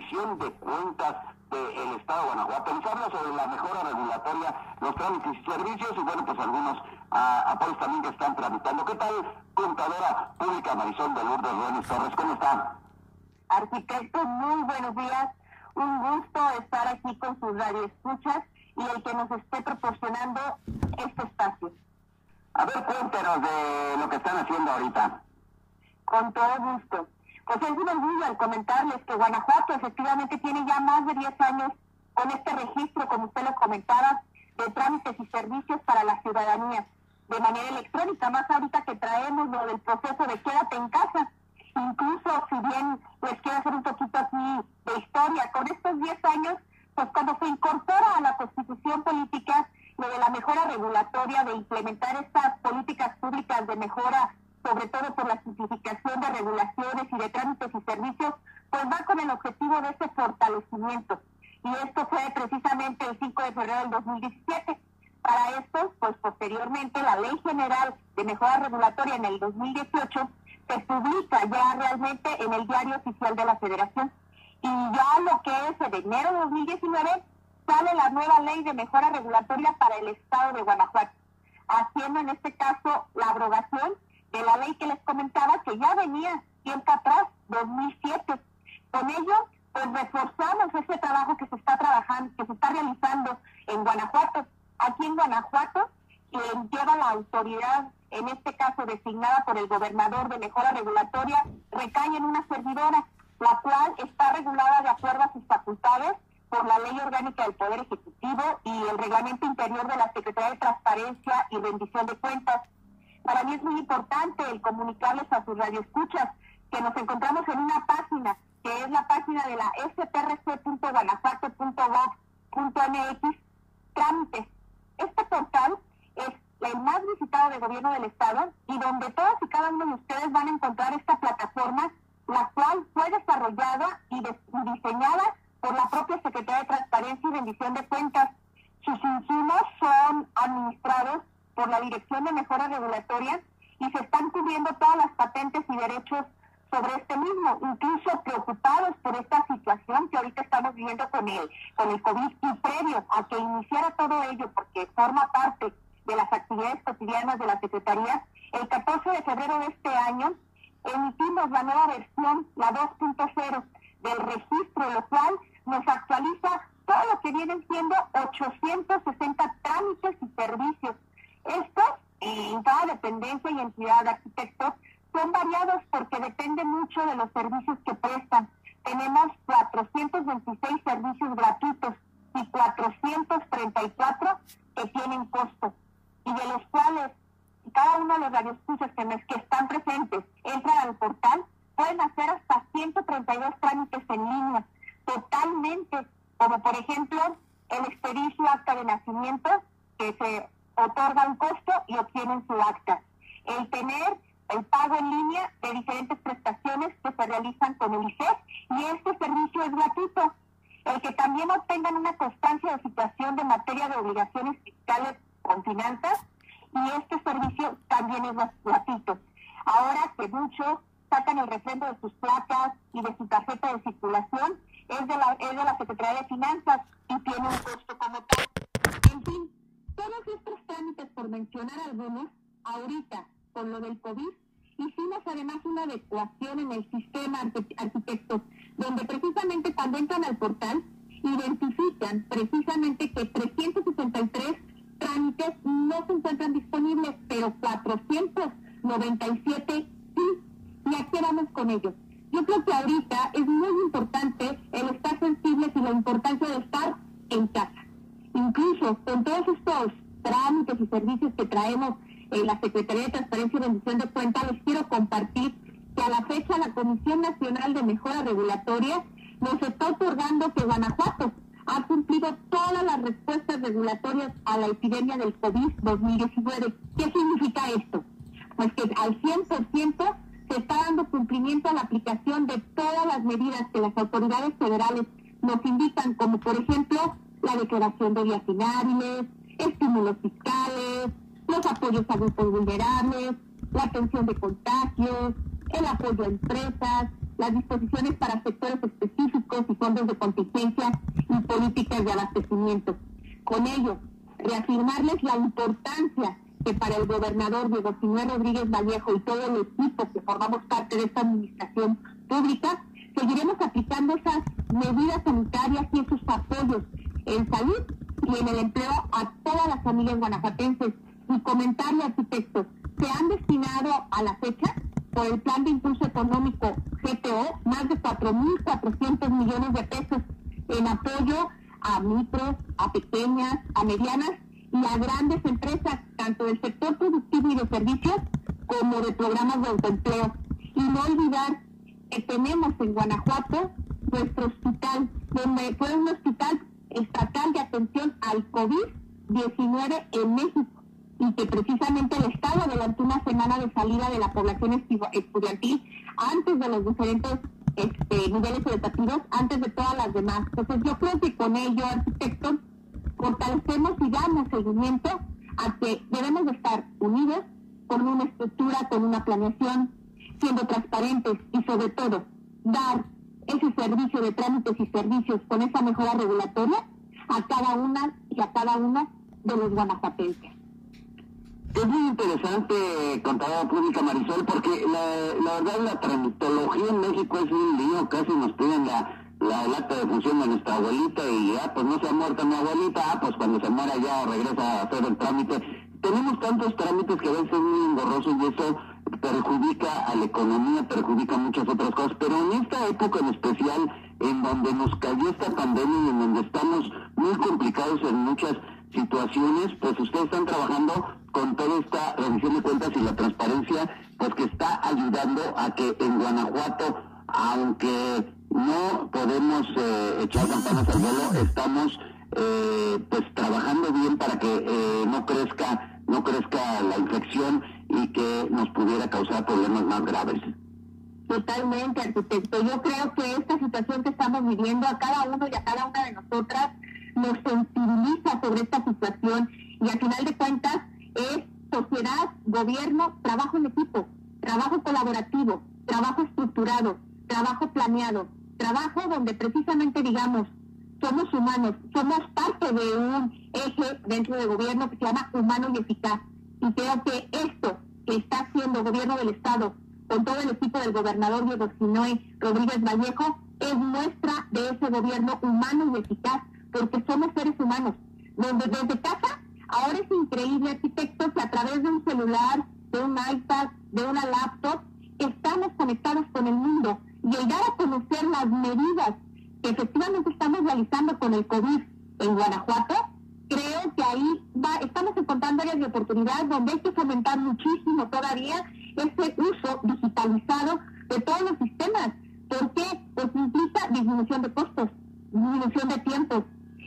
rendición de cuentas del Estado de Guanajuato. Les habla sobre la mejora regulatoria, los trámites y servicios y bueno, pues algunos uh, apoyos también que están tramitando. ¿Qué tal, contadora pública Marisol de Lourdes Ruénes Torres? ¿Cómo están? Arquitecto, muy buenos días. Un gusto estar aquí con sus radioescuchas y el que nos esté proporcionando este espacio. A ver, cuéntenos de lo que están haciendo ahorita. Con todo gusto. Pues es un orgullo al comentarles que Guanajuato efectivamente tiene ya más de 10 años con este registro, como usted lo comentaba, de trámites y servicios para la ciudadanía de manera electrónica, más ahorita que traemos lo del proceso de quédate en casa. Incluso si bien les quiero hacer un poquito aquí de historia, con estos 10 años, pues cuando se incorpora a la constitución política lo de la mejora regulatoria, de implementar estas políticas públicas de mejora sobre todo por la simplificación de regulaciones y de trámites y servicios, pues va con el objetivo de ese fortalecimiento. Y esto fue precisamente el 5 de febrero del 2017. Para esto, pues posteriormente la Ley General de Mejora Regulatoria en el 2018 se publica ya realmente en el Diario Oficial de la Federación. Y ya lo que es en enero de 2019 sale la nueva Ley de Mejora Regulatoria para el Estado de Guanajuato, haciendo en este caso la abrogación de la ley que les comentaba que ya venía tiempo atrás, 2007. Con ello, pues reforzamos ese trabajo que se está trabajando, que se está realizando en Guanajuato. Aquí en Guanajuato, quien lleva la autoridad, en este caso designada por el gobernador de mejora regulatoria, recae en una servidora, la cual está regulada de acuerdo a sus facultades por la Ley Orgánica del Poder Ejecutivo y el Reglamento Interior de la Secretaría de Transparencia y Rendición de Cuentas. Para mí es muy importante el comunicarles a sus radioescuchas que nos encontramos en una página que es la página de la sprc.guanajuato.gov.mx trámites. Este portal es el más visitado del gobierno del estado y donde todos y cada uno de ustedes van a encontrar esta plataforma, la cual fue desarrollada y diseñada por la propia Secretaría de Transparencia y Rendición de Cuentas. Sus insumos son administrados por la Dirección de Mejora Regulatoria y se están cubriendo todas las patentes y derechos sobre este mismo, incluso preocupados por esta situación que ahorita estamos viviendo con el, con el COVID y previo a que iniciara todo ello, porque forma parte de las actividades cotidianas de la Secretaría, el 14 de febrero de este año emitimos la nueva versión, la 2.0 del registro, lo cual nos actualiza todo lo que vienen siendo 860 trámites y servicios en cada dependencia y entidad de arquitectos, son variados porque depende mucho de los servicios que prestan. Tenemos 426 servicios gratuitos y 434 que tienen costo, y de los cuales cada uno de los radioescuchas que, que están presentes entran al portal, pueden hacer hasta 132 trámites en línea, totalmente, como por ejemplo el expedicio acta de nacimiento, que se otorga un costo y obtienen su acta. El tener el pago en línea de diferentes prestaciones que se realizan con el ICEF y este servicio es gratuito. El que también obtengan una constancia de situación de materia de obligaciones fiscales con finanzas y este servicio también es gratuito. Ahora que muchos sacan el refrendo de sus placas y de su tarjeta de circulación, es de la, es de la Secretaría de Finanzas y tiene un costo como tal. En fin, todos estos trámites, por mencionar algunos, ahorita, con lo del COVID, hicimos además una adecuación en el sistema arquitectos, donde precisamente cuando entran al portal, identifican precisamente que 363 trámites no se encuentran disponibles, pero 497 sí. ¿Y aquí vamos con ellos? Yo creo que ahorita es muy importante el estar sensibles y la importancia de estar en casa. Incluso con todos estos trámites y servicios que traemos en la Secretaría de Transparencia y Rendición de Cuentas, les quiero compartir que a la fecha la Comisión Nacional de Mejora Regulatoria nos está otorgando que Guanajuato ha cumplido todas las respuestas regulatorias a la epidemia del COVID-2019. ¿Qué significa esto? Pues que al 100% se está dando cumplimiento a la aplicación de todas las medidas que las autoridades federales nos indican, como por ejemplo la declaración de vías inhábiles, estímulos fiscales, los apoyos a grupos vulnerables, la atención de contagios, el apoyo a empresas, las disposiciones para sectores específicos y fondos de contingencia y políticas de abastecimiento. Con ello, reafirmarles la importancia que para el gobernador Diego Sinué Rodríguez Vallejo y todo el equipo que formamos parte de esta administración pública, seguiremos aplicando esas medidas sanitarias y esos apoyos en salud y en el empleo a todas las familias guanajuatenses. Y comentario, arquitecto, se han destinado a la fecha por el Plan de Impulso Económico GTO más de 4.400 millones de pesos en apoyo a micros, a pequeñas, a medianas y a grandes empresas, tanto del sector productivo y de servicios como de programas de autoempleo. Y no olvidar que tenemos en Guanajuato nuestro hospital, donde fue un hospital estatal de atención al COVID-19 en México y que precisamente el Estado adelantó una semana de salida de la población estudiantil antes de los diferentes este, niveles educativos, antes de todas las demás. Entonces yo creo que con ello, arquitectos, fortalecemos y damos seguimiento a que debemos de estar unidos con una estructura, con una planeación, siendo transparentes y sobre todo dar ese servicio de trámites y servicios con esa mejora regulatoria a cada una y a cada uno de los guanajuatenses. Es muy interesante, contadora pública Marisol, porque la, verdad la tramitología en México es un lío, casi nos piden la, la, acta de función de nuestra abuelita y ya, pues no se ha muerto mi abuelita, ah, pues cuando se muera ya regresa a hacer el trámite. Tenemos tantos trámites que a veces es muy engorroso y eso perjudica a la economía, perjudica muchas otras cosas, pero en esta época en especial, en donde nos cayó esta pandemia y en donde estamos muy complicados en muchas situaciones, pues ustedes están trabajando con toda esta revisión de cuentas y la transparencia, pues que está ayudando a que en Guanajuato, aunque no podemos eh, echar campanas al vuelo, estamos eh, pues trabajando bien para que eh, no crezca, no crezca la infección y que nos pudiera causar problemas más graves. Totalmente, arquitecto. Yo creo que esta situación que estamos viviendo a cada uno y a cada una de nosotras nos sensibiliza sobre esta situación y al final de cuentas es sociedad, gobierno, trabajo en equipo, trabajo colaborativo, trabajo estructurado, trabajo planeado, trabajo donde precisamente digamos, somos humanos, somos parte de un eje dentro del gobierno que se llama humano y eficaz. Y creo que esto que está haciendo el gobierno del Estado con todo el equipo del gobernador Diego Sinoe Rodríguez Vallejo es muestra de ese gobierno humano y eficaz, porque somos seres humanos, donde desde casa Ahora es increíble, arquitectos, que a través de un celular, de un iPad, de una laptop, estamos conectados con el mundo. Y el dar a conocer las medidas que efectivamente estamos realizando con el COVID en Guanajuato, creo que ahí va, estamos encontrando áreas de oportunidad donde hay que fomentar muchísimo todavía ese uso digitalizado de todos los sistemas. ¿Por qué? Pues implica disminución de costos, disminución de tiempos,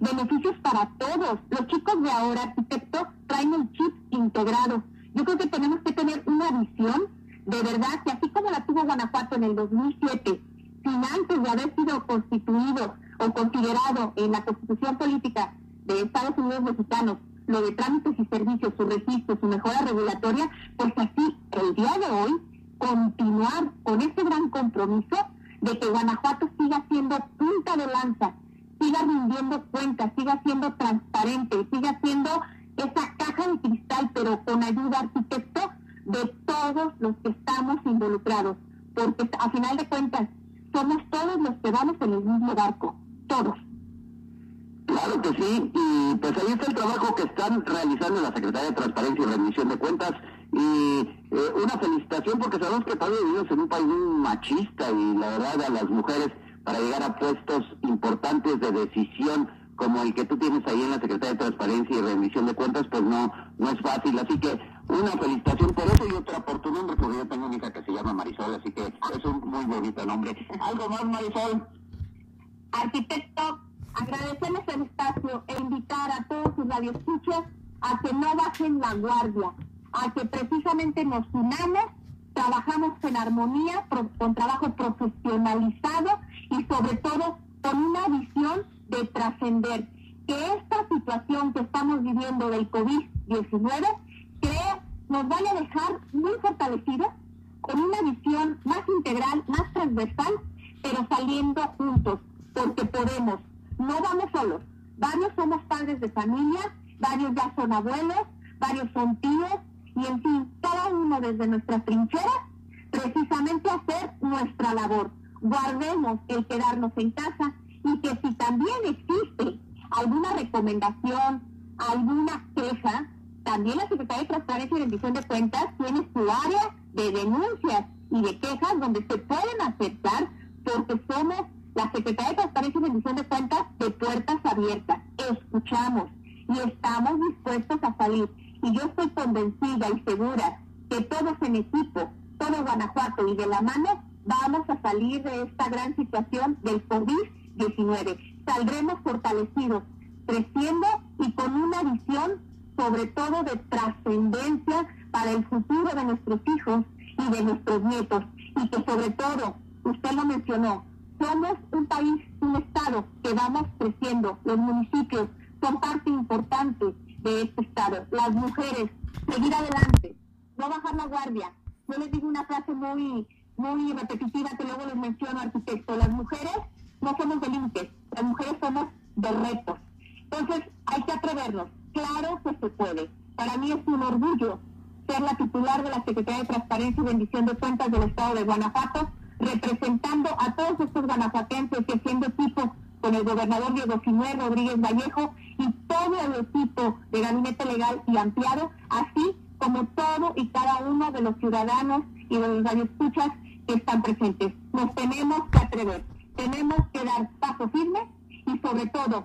beneficios para todos. Los chicos de ahora, arquitectos, traen el chip integrado. Yo creo que tenemos que tener una visión de verdad que así como la tuvo Guanajuato en el 2007, sin antes de haber sido constituido o considerado en la constitución política de Estados Unidos mexicanos, lo de trámites y servicios, su registro, su mejora regulatoria, pues así el día de hoy continuar con ese gran compromiso de que Guanajuato siga siendo punta de lanza siga rindiendo cuentas, siga siendo transparente, siga siendo esa caja de cristal, pero con ayuda arquitecto de todos los que estamos involucrados, porque a final de cuentas somos todos los que vamos en el mismo barco, todos. Claro que sí, y pues ahí está el trabajo que están realizando la Secretaría de Transparencia y Rendición de Cuentas, y eh, una felicitación porque sabemos que todavía vivimos en un país muy machista y la verdad a las mujeres para llegar a puestos importantes de decisión como el que tú tienes ahí en la Secretaría de Transparencia y Rendición de Cuentas, pues no, no es fácil. Así que una felicitación por eso y otra por tu nombre, porque yo tengo una hija que se llama Marisol, así que es un muy bonito nombre. ¿Algo más, Marisol? Arquitecto, agradecerles el espacio e invitar a todos sus radioescuchas a que no bajen la guardia, a que precisamente nos unamos trabajamos en armonía, con trabajo profesionalizado y sobre todo con una visión de trascender. Que esta situación que estamos viviendo del COVID-19 creo nos vaya a dejar muy fortalecidos con una visión más integral, más transversal, pero saliendo juntos. porque podemos. No vamos solos. Varios somos padres de familia, varios ya son abuelos, varios son tíos, y en fin, cada uno desde nuestra trinchera, precisamente hacer nuestra labor. Guardemos el quedarnos en casa y que si también existe alguna recomendación, alguna queja, también la Secretaría de Transparencia y Rendición de Cuentas tiene su área de denuncias y de quejas donde se pueden aceptar porque somos la Secretaría de Transparencia y Rendición de Cuentas de puertas abiertas. Escuchamos y estamos dispuestos a salir. Y yo estoy convencida y segura que todos en equipo, todo Guanajuato y de la mano, vamos a salir de esta gran situación del COVID-19. Saldremos fortalecidos, creciendo y con una visión sobre todo de trascendencia para el futuro de nuestros hijos y de nuestros nietos. Y que sobre todo, usted lo mencionó, somos un país, un estado que vamos creciendo. Los municipios son parte importante de este estado. Las mujeres, seguir adelante, no bajar la guardia. Yo les digo una frase muy, muy repetitiva que luego les menciono, arquitecto. Las mujeres no somos de límites, las mujeres somos de retos. Entonces, hay que atrevernos. Claro que se puede. Para mí es un orgullo ser la titular de la Secretaría de Transparencia y Bendición de Cuentas del Estado de Guanajuato, representando a todos estos guanajuatenses que siendo equipo con el gobernador Diego Sinué Rodríguez Vallejo y todo el equipo de gabinete legal y ampliado, así como todo y cada uno de los ciudadanos y de los radioescuchas que están presentes. Nos tenemos que atrever, tenemos que dar paso firme y sobre todo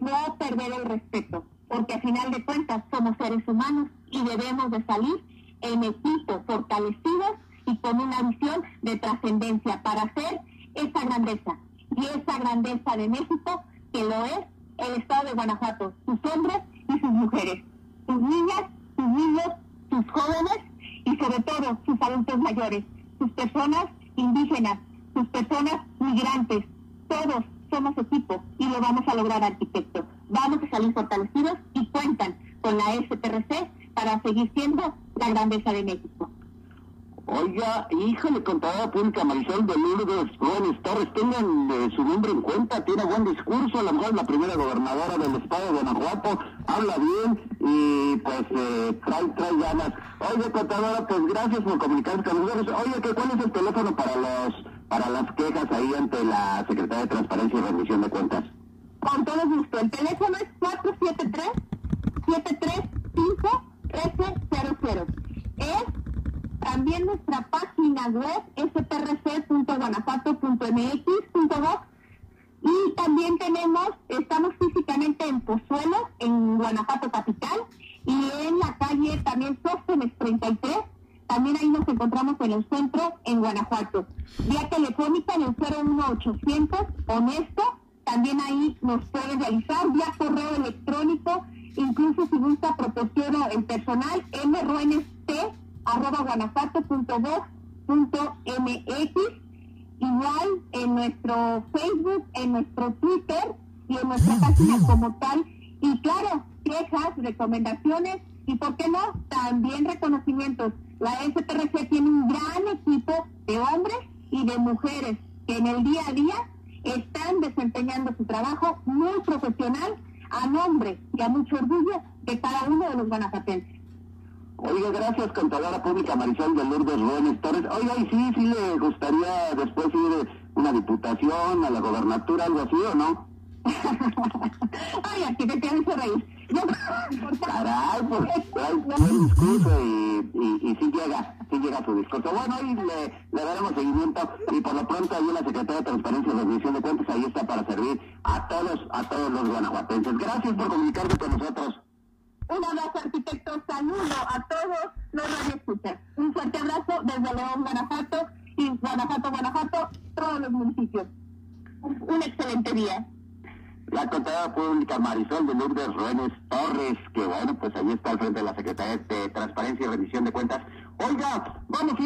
no perder el respeto, porque a final de cuentas somos seres humanos y debemos de salir en equipo, fortalecidos y con una visión de trascendencia para hacer esa grandeza y esa grandeza de México que lo es el Estado de Guanajuato, sus hombres y sus mujeres, sus niñas, sus niños, sus jóvenes y sobre todo sus adultos mayores, sus personas indígenas, sus personas migrantes, todos somos equipo y lo vamos a lograr, arquitecto. Vamos a salir fortalecidos y cuentan con la STRC para seguir siendo la grandeza de México. Oiga, híjole, contadora pública Marisol de Lourdes Gómez Torres, tengan eh, su nombre en cuenta, tiene buen discurso, a lo mejor la primera gobernadora del estado de Guanajuato, habla bien y pues eh, trae, trae ganas. Oiga, contadora, pues gracias por comunicarse con nosotros. Oiga, ¿cuál es el teléfono para los para las quejas ahí ante la Secretaría de Transparencia y Rendición de Cuentas? Con todo gusto, el teléfono es 473 735 1300. Es también nuestra página web sprc.guanajuato.mx.gov y también tenemos, estamos físicamente en Pozuelo, en Guanajuato Capital, y en la calle también Sóstenes 33, también ahí nos encontramos en el centro, en Guanajuato. Vía telefónica en el 01800, honesto, también ahí nos pueden realizar, vía correo electrónico, incluso si gusta proporciono el personal, mrnst arroba guanajuato.gov.mx, igual en nuestro Facebook, en nuestro Twitter y en nuestra página como tal. Y claro, quejas, recomendaciones y, ¿por qué no? También reconocimientos. La STRC tiene un gran equipo de hombres y de mujeres que en el día a día están desempeñando su trabajo muy profesional a nombre y a mucho orgullo de cada uno de los guanajuatenses. Oiga, gracias, contadora pública Marisol de Lourdes Ruénes Torres. Oiga, y sí, sí le gustaría después ir una diputación, a la gobernatura, algo así, ¿o no? Ay, aquí te tienes que reír. No, Caray, pues buen discurso y, y, y, sí llega, sí llega su discurso. Bueno, ahí le, le daremos seguimiento y por lo pronto ahí en la Secretaría de Transparencia y Rendición de Cuentas ahí está para servir a todos, a todos los guanajuatenses. Gracias por comunicarte con nosotros. Un abrazo, arquitecto. Saludo a todos los radioescuchas. Un fuerte abrazo desde León, Guanajuato y Guanajuato, Guanajuato, todos los municipios. Un excelente día. La contadora pública Marisol de Lourdes Ruénes Torres, que bueno, pues ahí está al frente de la Secretaría de Transparencia y Rendición de Cuentas. Oiga, vamos a